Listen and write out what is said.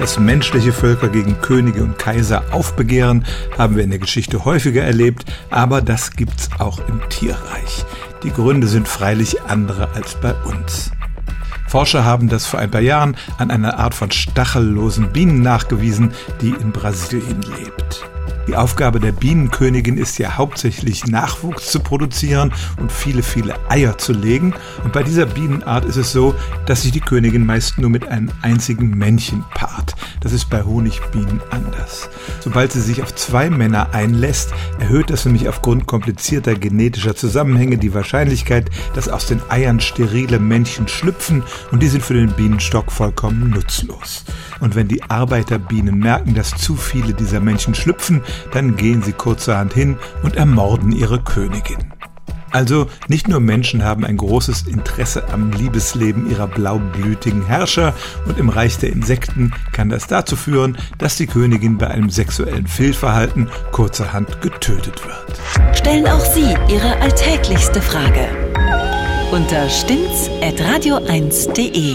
Dass menschliche Völker gegen Könige und Kaiser aufbegehren, haben wir in der Geschichte häufiger erlebt, aber das gibt's auch im Tierreich. Die Gründe sind freilich andere als bei uns. Forscher haben das vor ein paar Jahren an einer Art von stachellosen Bienen nachgewiesen, die in Brasilien lebt. Die Aufgabe der Bienenkönigin ist ja hauptsächlich Nachwuchs zu produzieren und viele, viele Eier zu legen. Und bei dieser Bienenart ist es so, dass sich die Königin meist nur mit einem einzigen Männchen paart. Das ist bei Honigbienen anders. Sobald sie sich auf zwei Männer einlässt, erhöht das nämlich aufgrund komplizierter genetischer Zusammenhänge die Wahrscheinlichkeit, dass aus den Eiern sterile Männchen schlüpfen und die sind für den Bienenstock vollkommen nutzlos. Und wenn die Arbeiterbienen merken, dass zu viele dieser Männchen schlüpfen, dann gehen sie kurzerhand hin und ermorden ihre Königin. Also nicht nur Menschen haben ein großes Interesse am Liebesleben ihrer blaublütigen Herrscher und im Reich der Insekten kann das dazu führen, dass die Königin bei einem sexuellen Fehlverhalten kurzerhand getötet wird. Stellen auch Sie Ihre alltäglichste Frage unter stimmtz.radio1.de.